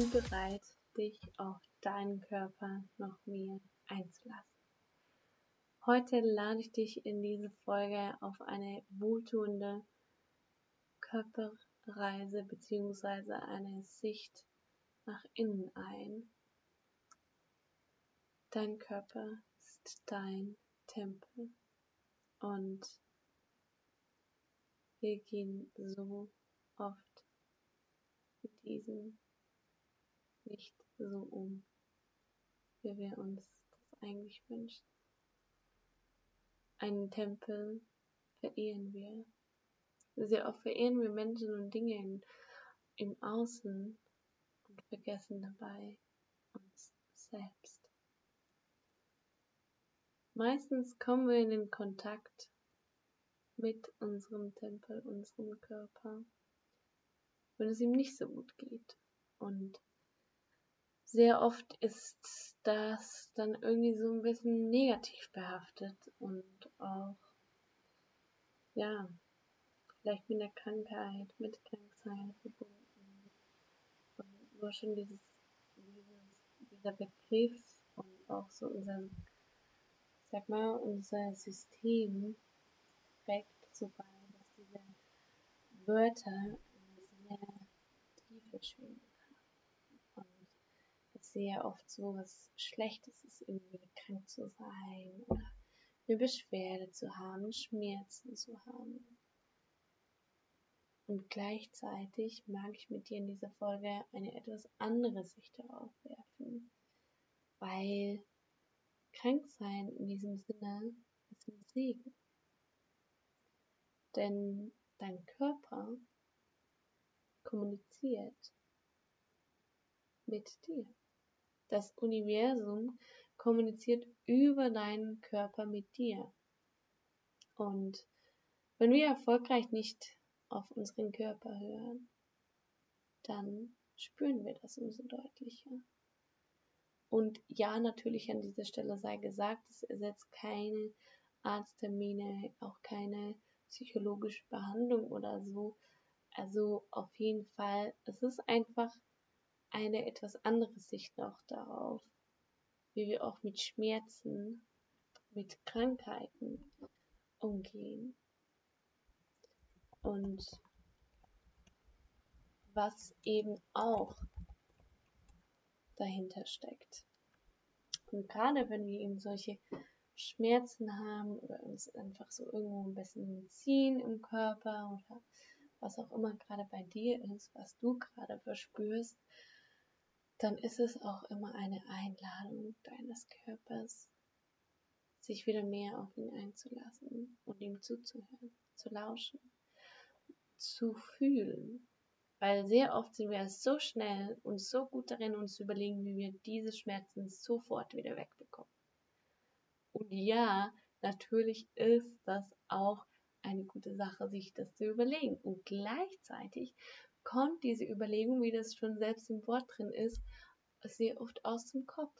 du bereit, dich auf deinen Körper noch mehr einzulassen? Heute lade ich dich in diese Folge auf eine wohltuende Körperreise bzw. eine Sicht nach innen ein. Dein Körper ist dein Tempel und wir gehen so oft mit diesem nicht so um, wie wir uns das eigentlich wünschen. Einen Tempel verehren wir. Sehr oft verehren wir Menschen und Dinge in, im Außen und vergessen dabei uns selbst. Meistens kommen wir in den Kontakt mit unserem Tempel, unserem Körper, wenn es ihm nicht so gut geht. Und sehr oft ist das dann irgendwie so ein bisschen negativ behaftet und auch, ja, vielleicht mit einer Krankheit, mit Krankheit verbunden. Und nur schon dieses, dieses, dieser Begriff und auch so unser, sag mal, unser System trägt so bei, dass diese Wörter sehr tiefe schwingen sehr oft so was Schlechtes ist, irgendwie krank zu sein oder eine Beschwerde zu haben, Schmerzen zu haben. Und gleichzeitig mag ich mit dir in dieser Folge eine etwas andere Sicht darauf werfen, weil Kranksein in diesem Sinne ist ein Segen. Denn dein Körper kommuniziert mit dir. Das Universum kommuniziert über deinen Körper mit dir. Und wenn wir erfolgreich nicht auf unseren Körper hören, dann spüren wir das umso deutlicher. Und ja, natürlich an dieser Stelle sei gesagt, es ersetzt keine Arzttermine, auch keine psychologische Behandlung oder so. Also auf jeden Fall, es ist einfach eine etwas andere Sicht noch darauf, wie wir auch mit Schmerzen, mit Krankheiten umgehen. Und was eben auch dahinter steckt. Und gerade wenn wir eben solche Schmerzen haben oder uns einfach so irgendwo ein bisschen ziehen im Körper oder was auch immer gerade bei dir ist, was du gerade verspürst, dann ist es auch immer eine Einladung deines Körpers, sich wieder mehr auf ihn einzulassen und ihm zuzuhören, zu lauschen, zu fühlen. Weil sehr oft sind wir so schnell und so gut darin, uns zu überlegen, wie wir diese Schmerzen sofort wieder wegbekommen. Und ja, natürlich ist das auch eine gute Sache, sich das zu überlegen. Und gleichzeitig kommt diese Überlegung, wie das schon selbst im Wort drin ist, sehr oft aus dem Kopf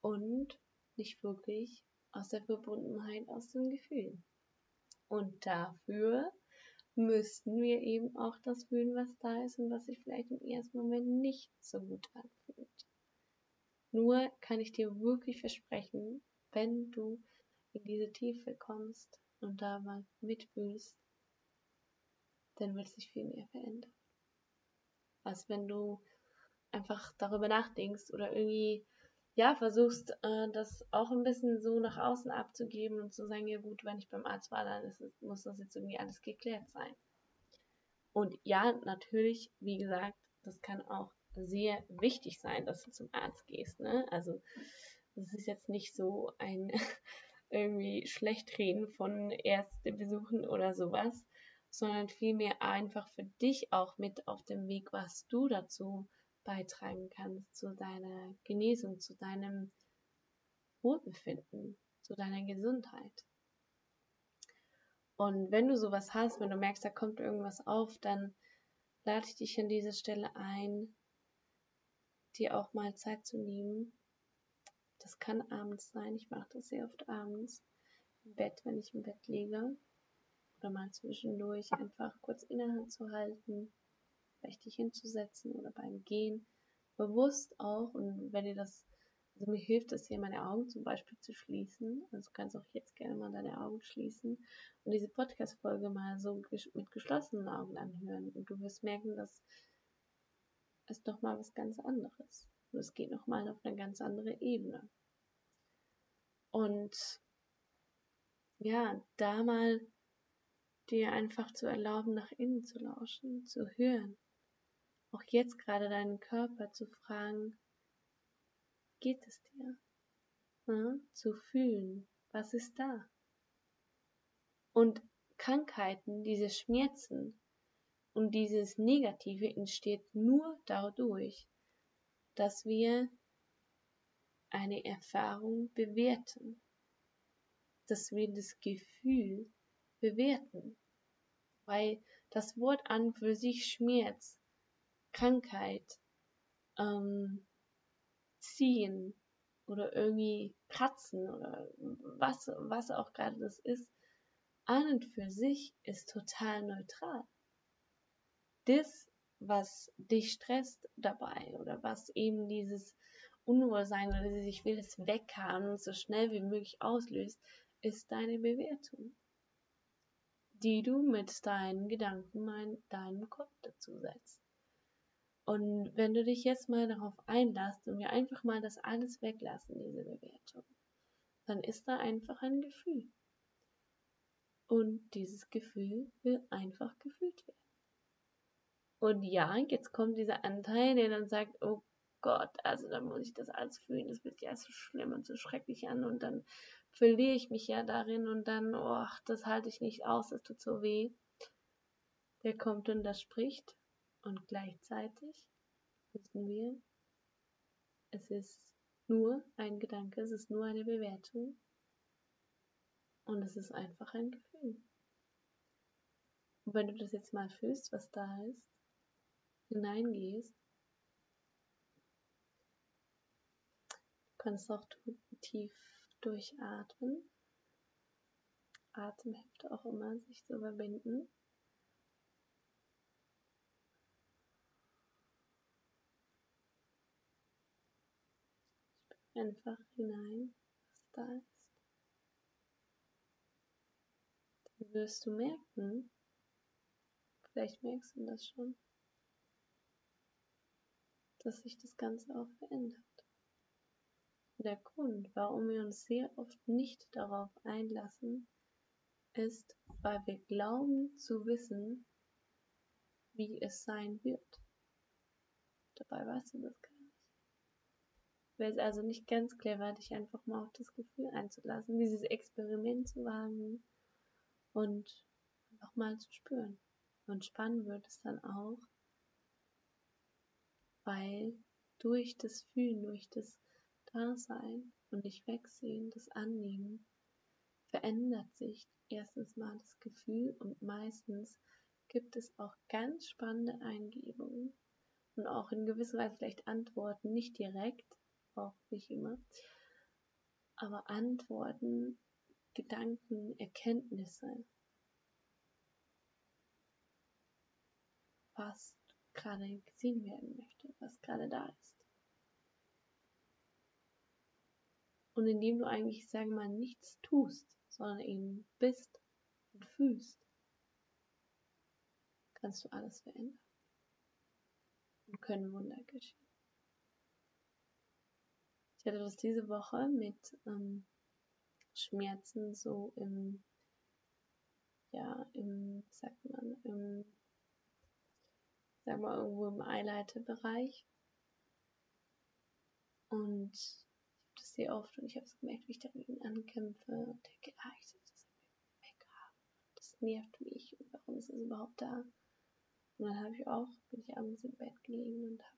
und nicht wirklich aus der Verbundenheit, aus dem Gefühl. Und dafür müssten wir eben auch das fühlen, was da ist und was sich vielleicht im ersten Moment nicht so gut anfühlt. Nur kann ich dir wirklich versprechen, wenn du in diese Tiefe kommst und da mal mitfühlst, dann wird sich viel mehr verändern als wenn du einfach darüber nachdenkst oder irgendwie ja versuchst, äh, das auch ein bisschen so nach außen abzugeben und zu sagen, ja gut, wenn ich beim Arzt war, dann ist, muss das jetzt irgendwie alles geklärt sein. Und ja, natürlich, wie gesagt, das kann auch sehr wichtig sein, dass du zum Arzt gehst. Ne? Also das ist jetzt nicht so ein irgendwie Schlechtreden von Ärztebesuchen oder sowas, sondern vielmehr einfach für dich auch mit auf dem Weg, was du dazu beitragen kannst, zu deiner Genesung, zu deinem Wohlbefinden, zu deiner Gesundheit. Und wenn du sowas hast, wenn du merkst, da kommt irgendwas auf, dann lade ich dich an dieser Stelle ein, dir auch mal Zeit zu nehmen. Das kann abends sein, ich mache das sehr oft abends im Bett, wenn ich im Bett liege oder mal zwischendurch einfach kurz innehalten zu halten, vielleicht dich hinzusetzen oder beim Gehen bewusst auch, und wenn dir das, also mir hilft es hier, meine Augen zum Beispiel zu schließen, also du kannst auch jetzt gerne mal deine Augen schließen und diese Podcast-Folge mal so mit geschlossenen Augen anhören und du wirst merken, dass es doch mal was ganz anderes. Und es geht nochmal auf eine ganz andere Ebene. Und ja, da mal dir einfach zu erlauben, nach innen zu lauschen, zu hören. Auch jetzt gerade deinen Körper zu fragen, geht es dir? Ja, zu fühlen, was ist da? Und Krankheiten, diese Schmerzen und dieses Negative entsteht nur dadurch, dass wir eine Erfahrung bewerten, dass wir das Gefühl bewerten, weil das Wort an für sich Schmerz, Krankheit, ähm, ziehen oder irgendwie kratzen oder was, was auch gerade das ist, an und für sich ist total neutral. Das, was dich stresst dabei oder was eben dieses Unwohlsein oder dieses Ich will es weghaben so schnell wie möglich auslöst, ist deine Bewertung, die du mit deinen Gedanken in deinem Kopf dazu setzt. Und wenn du dich jetzt mal darauf einlässt und wir einfach mal das alles weglassen, diese Bewertung, dann ist da einfach ein Gefühl. Und dieses Gefühl will einfach gefühlt werden. Und ja, jetzt kommt dieser Anteil, der dann sagt, oh Gott, also dann muss ich das alles fühlen, das wird ja so schlimm und so schrecklich an und dann verliere ich mich ja darin und dann, oh, das halte ich nicht aus, das tut so weh. Der kommt und das spricht und gleichzeitig wissen wir, es ist nur ein Gedanke, es ist nur eine Bewertung und es ist einfach ein Gefühl. Und wenn du das jetzt mal fühlst, was da ist, hineingehst, kannst auch tief durchatmen. Atem hilft auch immer, sich zu verbinden. einfach hinein, was da ist. Dann wirst du merken, vielleicht merkst du das schon, dass sich das Ganze auch verändert. Der Grund, warum wir uns sehr oft nicht darauf einlassen, ist, weil wir glauben zu wissen, wie es sein wird. Dabei weißt du das gar nicht. Wäre es also nicht ganz clever, dich einfach mal auf das Gefühl einzulassen, dieses Experiment zu wagen und einfach mal zu spüren. Und spannend wird es dann auch, weil durch das Fühlen, durch das Dasein und nicht wegsehen, das Annehmen, verändert sich erstens mal das Gefühl und meistens gibt es auch ganz spannende Eingebungen und auch in gewisser Weise vielleicht Antworten, nicht direkt, auch nicht immer, aber Antworten, Gedanken, Erkenntnisse, was gerade gesehen werden möchte, was gerade da ist. Und indem du eigentlich, sagen wir mal, nichts tust, sondern eben bist und fühlst, kannst du alles verändern. Und können Wunder geschehen. Ich hatte das diese Woche mit ähm, Schmerzen so im, ja, im, sagt man, im, sagen wir irgendwo im Eileiterbereich. Und das sehr oft und ich habe es gemerkt, wie ich dagegen ankämpfe und denke, ah, ich soll das weghaben. Das nervt mich und warum ist das überhaupt da? Und dann habe ich auch, bin ich abends im Bett gelegen und habe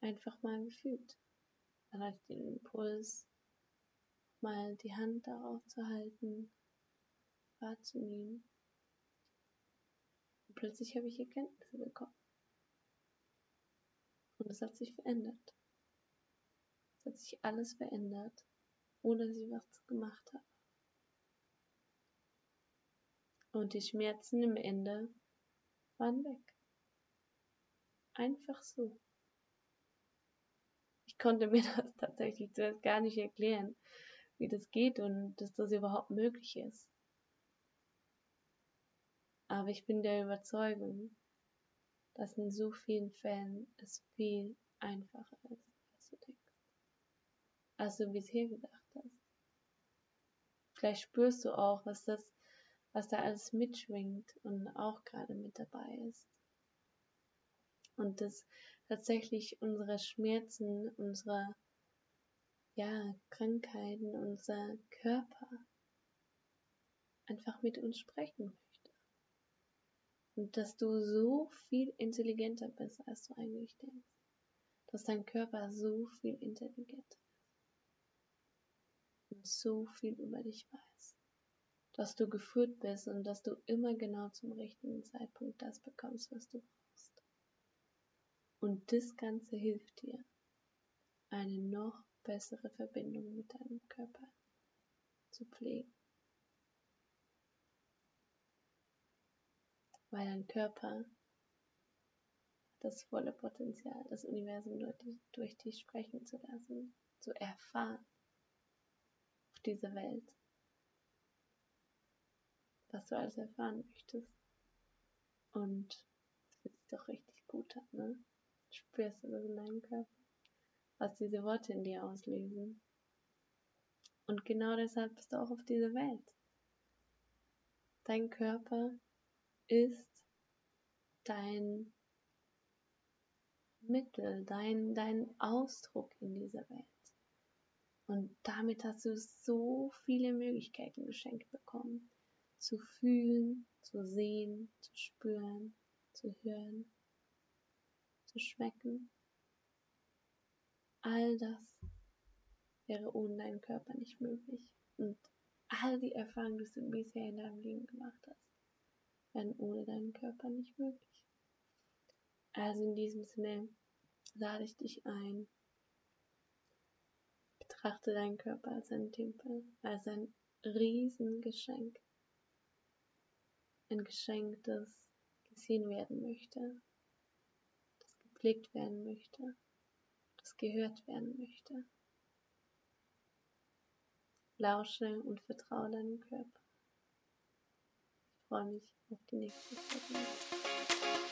einfach mal gefühlt. Dann hatte ich den Impuls, mal die Hand darauf zu halten, wahrzunehmen. Und plötzlich habe ich Erkenntnisse bekommen. Und es hat sich verändert hat sich alles verändert, ohne dass ich was gemacht habe. Und die Schmerzen im Ende waren weg. Einfach so. ich konnte mir das tatsächlich zuerst gar nicht erklären, wie das geht und dass das überhaupt möglich ist. Aber ich bin der Überzeugung, dass in so vielen Fällen es viel einfacher ist. Als du bisher gedacht hast. Vielleicht spürst du auch, was das, was da alles mitschwingt und auch gerade mit dabei ist. Und dass tatsächlich unsere Schmerzen, unsere ja, Krankheiten, unser Körper einfach mit uns sprechen möchte. Und dass du so viel intelligenter bist, als du eigentlich denkst. Dass dein Körper so viel intelligenter ist. So viel über dich weiß. Dass du geführt bist und dass du immer genau zum richtigen Zeitpunkt das bekommst, was du brauchst. Und das Ganze hilft dir, eine noch bessere Verbindung mit deinem Körper zu pflegen. Weil dein Körper das volle Potenzial, das Universum durch, durch dich sprechen zu lassen, zu erfahren auf diese Welt, was du alles erfahren möchtest. Und es fühlt sich doch richtig gut an, ne? Spürst du das in deinem Körper? was diese Worte in dir auslösen. Und genau deshalb bist du auch auf dieser Welt. Dein Körper ist dein Mittel, dein, dein Ausdruck in dieser Welt. Und damit hast du so viele Möglichkeiten geschenkt bekommen. Zu fühlen, zu sehen, zu spüren, zu hören, zu schmecken All das wäre ohne deinen Körper nicht möglich. Und all die Erfahrungen, die du bisher in deinem Leben gemacht hast, wären ohne deinen Körper nicht möglich. Also in diesem Sinne lade ich dich ein. Betrachte deinen Körper als einen Tempel, als ein Riesengeschenk. Ein Geschenk, das gesehen werden möchte, das gepflegt werden möchte das gehört werden möchte. Lausche und vertraue deinem Körper. Ich freue mich auf die nächste Folge.